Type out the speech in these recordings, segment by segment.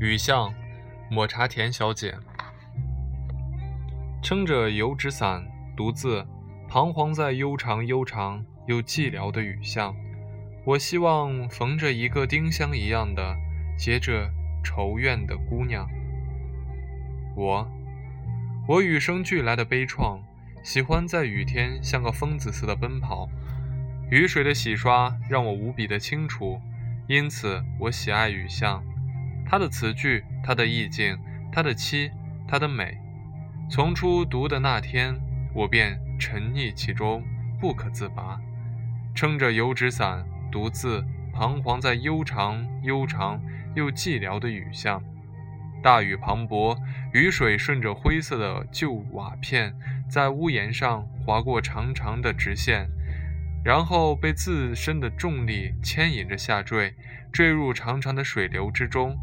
雨巷，抹茶田小姐，撑着油纸伞，独自彷徨在悠长悠长又寂寥的雨巷。我希望逢着一个丁香一样的结着愁怨的姑娘。我，我与生俱来的悲怆，喜欢在雨天像个疯子似的奔跑。雨水的洗刷让我无比的清楚，因此我喜爱雨巷。他的词句，他的意境，他的凄，他的美，从初读的那天，我便沉溺其中，不可自拔。撑着油纸伞，独自彷徨在悠长、悠长又寂寥的雨巷。大雨磅礴，雨水顺着灰色的旧瓦片，在屋檐上划过长长的直线，然后被自身的重力牵引着下坠，坠入长长的水流之中。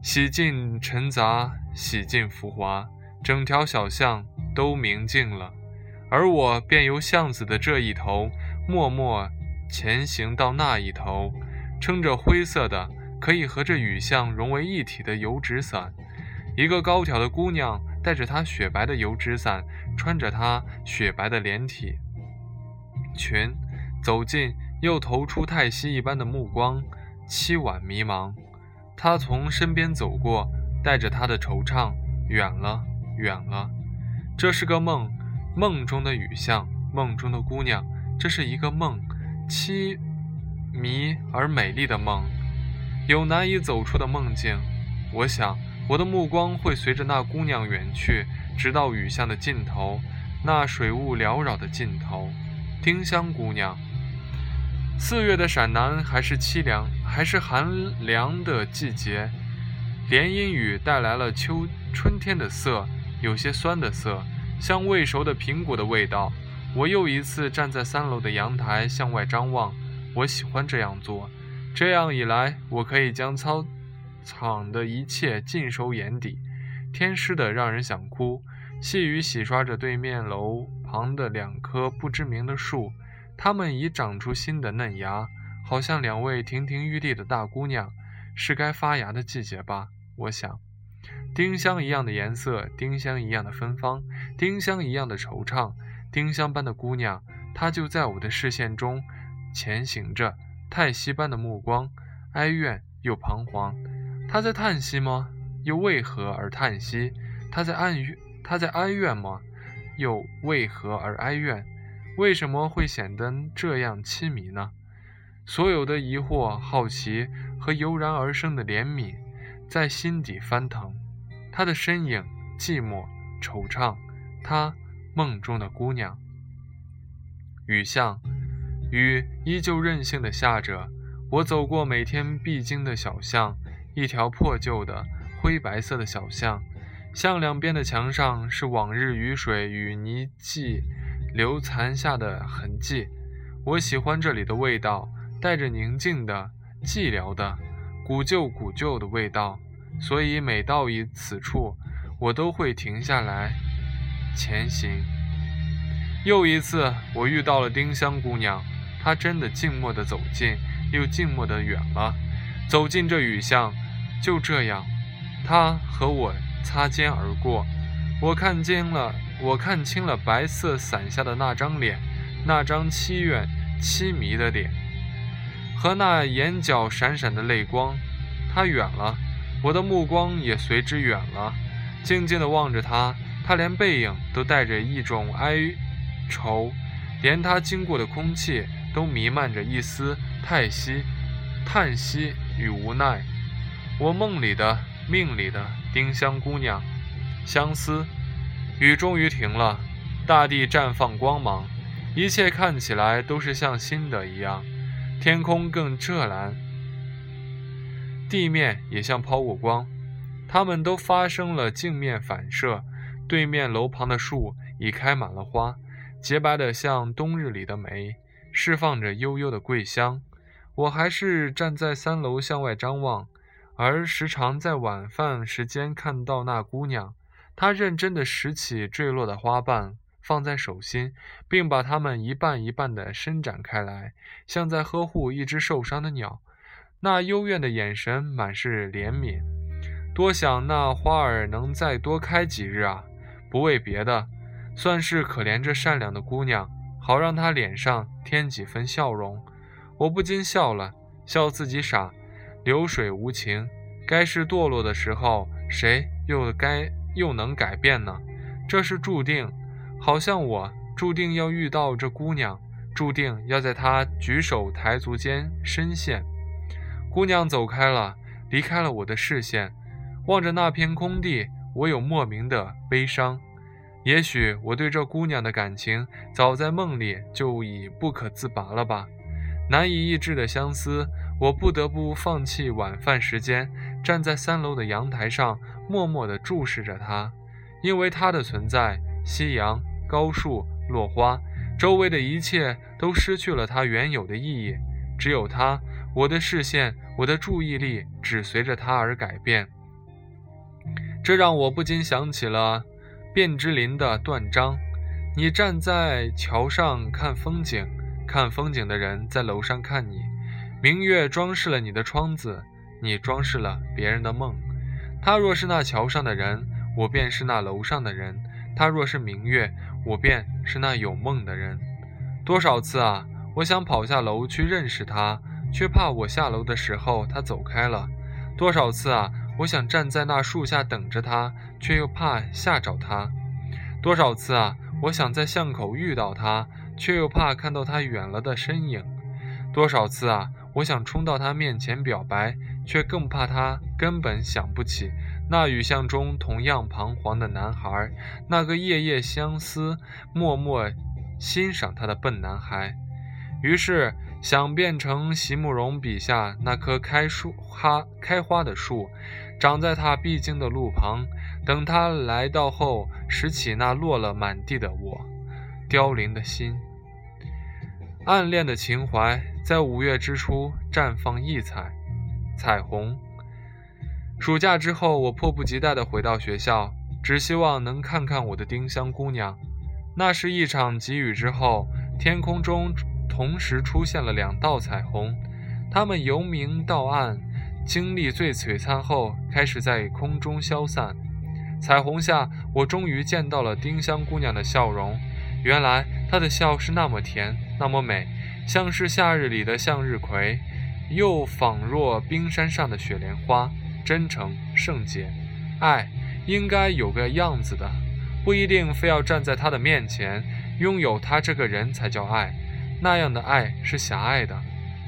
洗尽尘杂，洗尽浮华，整条小巷都明净了，而我便由巷子的这一头默默前行到那一头，撑着灰色的可以和这雨巷融为一体的油纸伞。一个高挑的姑娘带着她雪白的油纸伞，穿着她雪白的连体裙，走近，又投出太息一般的目光，凄婉迷茫。他从身边走过，带着他的惆怅，远了，远了。这是个梦，梦中的雨巷，梦中的姑娘。这是一个梦，凄迷而美丽的梦，有难以走出的梦境。我想，我的目光会随着那姑娘远去，直到雨巷的尽头，那水雾缭绕的尽头。丁香姑娘。四月的陕南还是凄凉，还是寒凉的季节。连阴雨带来了秋春天的色，有些酸的色，像未熟的苹果的味道。我又一次站在三楼的阳台向外张望，我喜欢这样做。这样一来，我可以将操场的一切尽收眼底。天湿的让人想哭，细雨洗刷着对面楼旁的两棵不知名的树。它们已长出新的嫩芽，好像两位亭亭玉立的大姑娘，是该发芽的季节吧？我想，丁香一样的颜色，丁香一样的芬芳，丁香一样的惆怅，丁香般的姑娘，她就在我的视线中前行着，叹息般的目光，哀怨又彷徨。她在叹息吗？又为何而叹息？她在哀怨，她在哀怨吗？又为何而哀怨？为什么会显得这样凄迷呢？所有的疑惑、好奇和油然而生的怜悯，在心底翻腾。他的身影寂寞、惆怅，他梦中的姑娘。雨巷，雨依旧任性的下着。我走过每天必经的小巷，一条破旧的灰白色的小巷，巷两边的墙上是往日雨水与泥迹。留残下的痕迹，我喜欢这里的味道，带着宁静的、寂寥的、古旧古旧的味道，所以每到一此处，我都会停下来前行。又一次，我遇到了丁香姑娘，她真的静默地走近，又静默地远了。走进这雨巷，就这样，她和我擦肩而过，我看见了。我看清了白色伞下的那张脸，那张凄怨凄迷的脸，和那眼角闪闪的泪光。他远了，我的目光也随之远了，静静地望着他。他连背影都带着一种哀愁，连他经过的空气都弥漫着一丝叹息、叹息与无奈。我梦里的、命里的丁香姑娘，相思。雨终于停了，大地绽放光芒，一切看起来都是像新的一样。天空更湛蓝，地面也像抛过光，它们都发生了镜面反射。对面楼旁的树已开满了花，洁白的像冬日里的梅，释放着悠悠的桂香。我还是站在三楼向外张望，而时常在晚饭时间看到那姑娘。她认真地拾起坠落的花瓣，放在手心，并把它们一瓣一瓣地伸展开来，像在呵护一只受伤的鸟。那幽怨的眼神满是怜悯。多想那花儿能再多开几日啊！不为别的，算是可怜这善良的姑娘，好让她脸上添几分笑容。我不禁笑了，笑自己傻。流水无情，该是堕落的时候，谁又该又能改变呢？这是注定，好像我注定要遇到这姑娘，注定要在她举手抬足间深陷。姑娘走开了，离开了我的视线。望着那片空地，我有莫名的悲伤。也许我对这姑娘的感情，早在梦里就已不可自拔了吧？难以抑制的相思，我不得不放弃晚饭时间，站在三楼的阳台上，默默地注视着她。因为她的存在，夕阳、高树、落花，周围的一切都失去了它原有的意义。只有它，我的视线，我的注意力，只随着它而改变。这让我不禁想起了卞之琳的断章：“你站在桥上看风景，看风景的人在楼上看你。明月装饰了你的窗子，你装饰了别人的梦。他若是那桥上的人，我便是那楼上的人；他若是明月，我便是那有梦的人。多少次啊，我想跑下楼去认识他，却怕我下楼的时候他走开了。多少次啊！”我想站在那树下等着他，却又怕吓着他。多少次啊！我想在巷口遇到他，却又怕看到他远了的身影。多少次啊！我想冲到他面前表白，却更怕他根本想不起那雨巷中同样彷徨的男孩，那个夜夜相思、默默欣赏他的笨男孩。于是想变成席慕容笔下那棵开树花开花的树。长在他必经的路旁，等他来到后，拾起那落了满地的我，凋零的心。暗恋的情怀在五月之初绽放异彩，彩虹。暑假之后，我迫不及待地回到学校，只希望能看看我的丁香姑娘。那是一场急雨之后，天空中同时出现了两道彩虹，它们由明到暗。经历最璀璨后，开始在空中消散。彩虹下，我终于见到了丁香姑娘的笑容。原来她的笑是那么甜，那么美，像是夏日里的向日葵，又仿若冰山上的雪莲花，真诚圣洁。爱应该有个样子的，不一定非要站在他的面前，拥有他这个人才叫爱。那样的爱是狭隘的，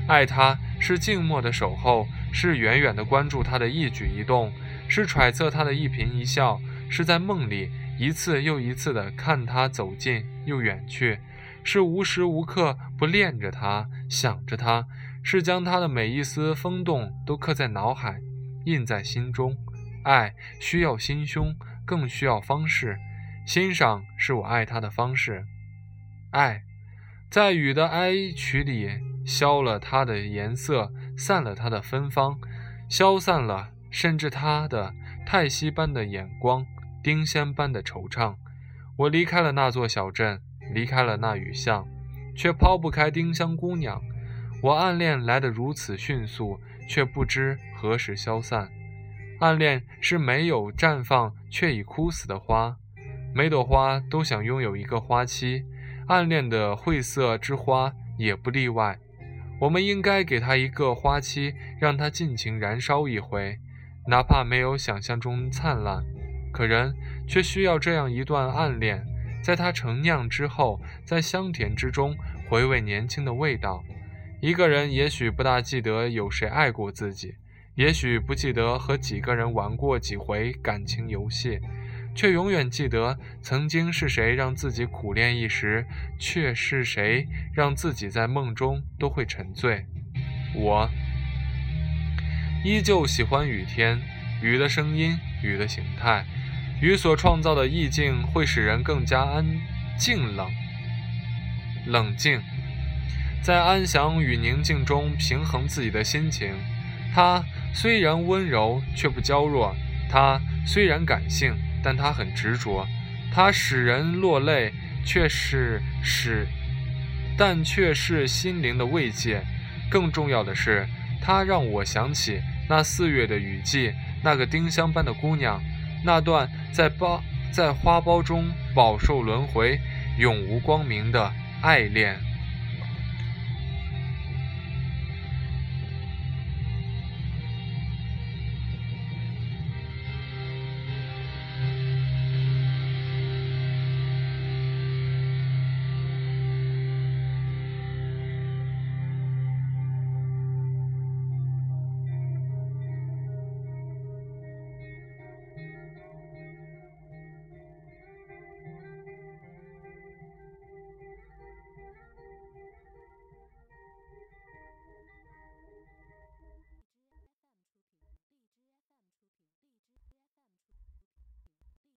爱他是静默的守候。是远远的关注他的一举一动，是揣测他的一颦一笑，是在梦里一次又一次的看他走近又远去，是无时无刻不恋着他、想着他，是将他的每一丝风动都刻在脑海、印在心中。爱需要心胸，更需要方式。欣赏是我爱他的方式。爱，在雨的哀曲里消了它的颜色。散了他的芬芳，消散了，甚至他的叹息般的眼光，丁香般的惆怅。我离开了那座小镇，离开了那雨巷，却抛不开丁香姑娘。我暗恋来得如此迅速，却不知何时消散。暗恋是没有绽放却已枯死的花，每朵花都想拥有一个花期，暗恋的晦涩之花也不例外。我们应该给它一个花期，让它尽情燃烧一回，哪怕没有想象中灿烂，可人却需要这样一段暗恋，在它成酿之后，在香甜之中回味年轻的味道。一个人也许不大记得有谁爱过自己，也许不记得和几个人玩过几回感情游戏。却永远记得曾经是谁让自己苦恋一时，却是谁让自己在梦中都会沉醉。我依旧喜欢雨天，雨的声音，雨的形态，雨所创造的意境会使人更加安静冷冷静，在安详与宁静中平衡自己的心情。它虽然温柔，却不娇弱；它虽然感性。但他很执着，他使人落泪，却是使，但却是心灵的慰藉。更重要的是，他让我想起那四月的雨季，那个丁香般的姑娘，那段在包在花苞中饱受轮回、永无光明的爱恋。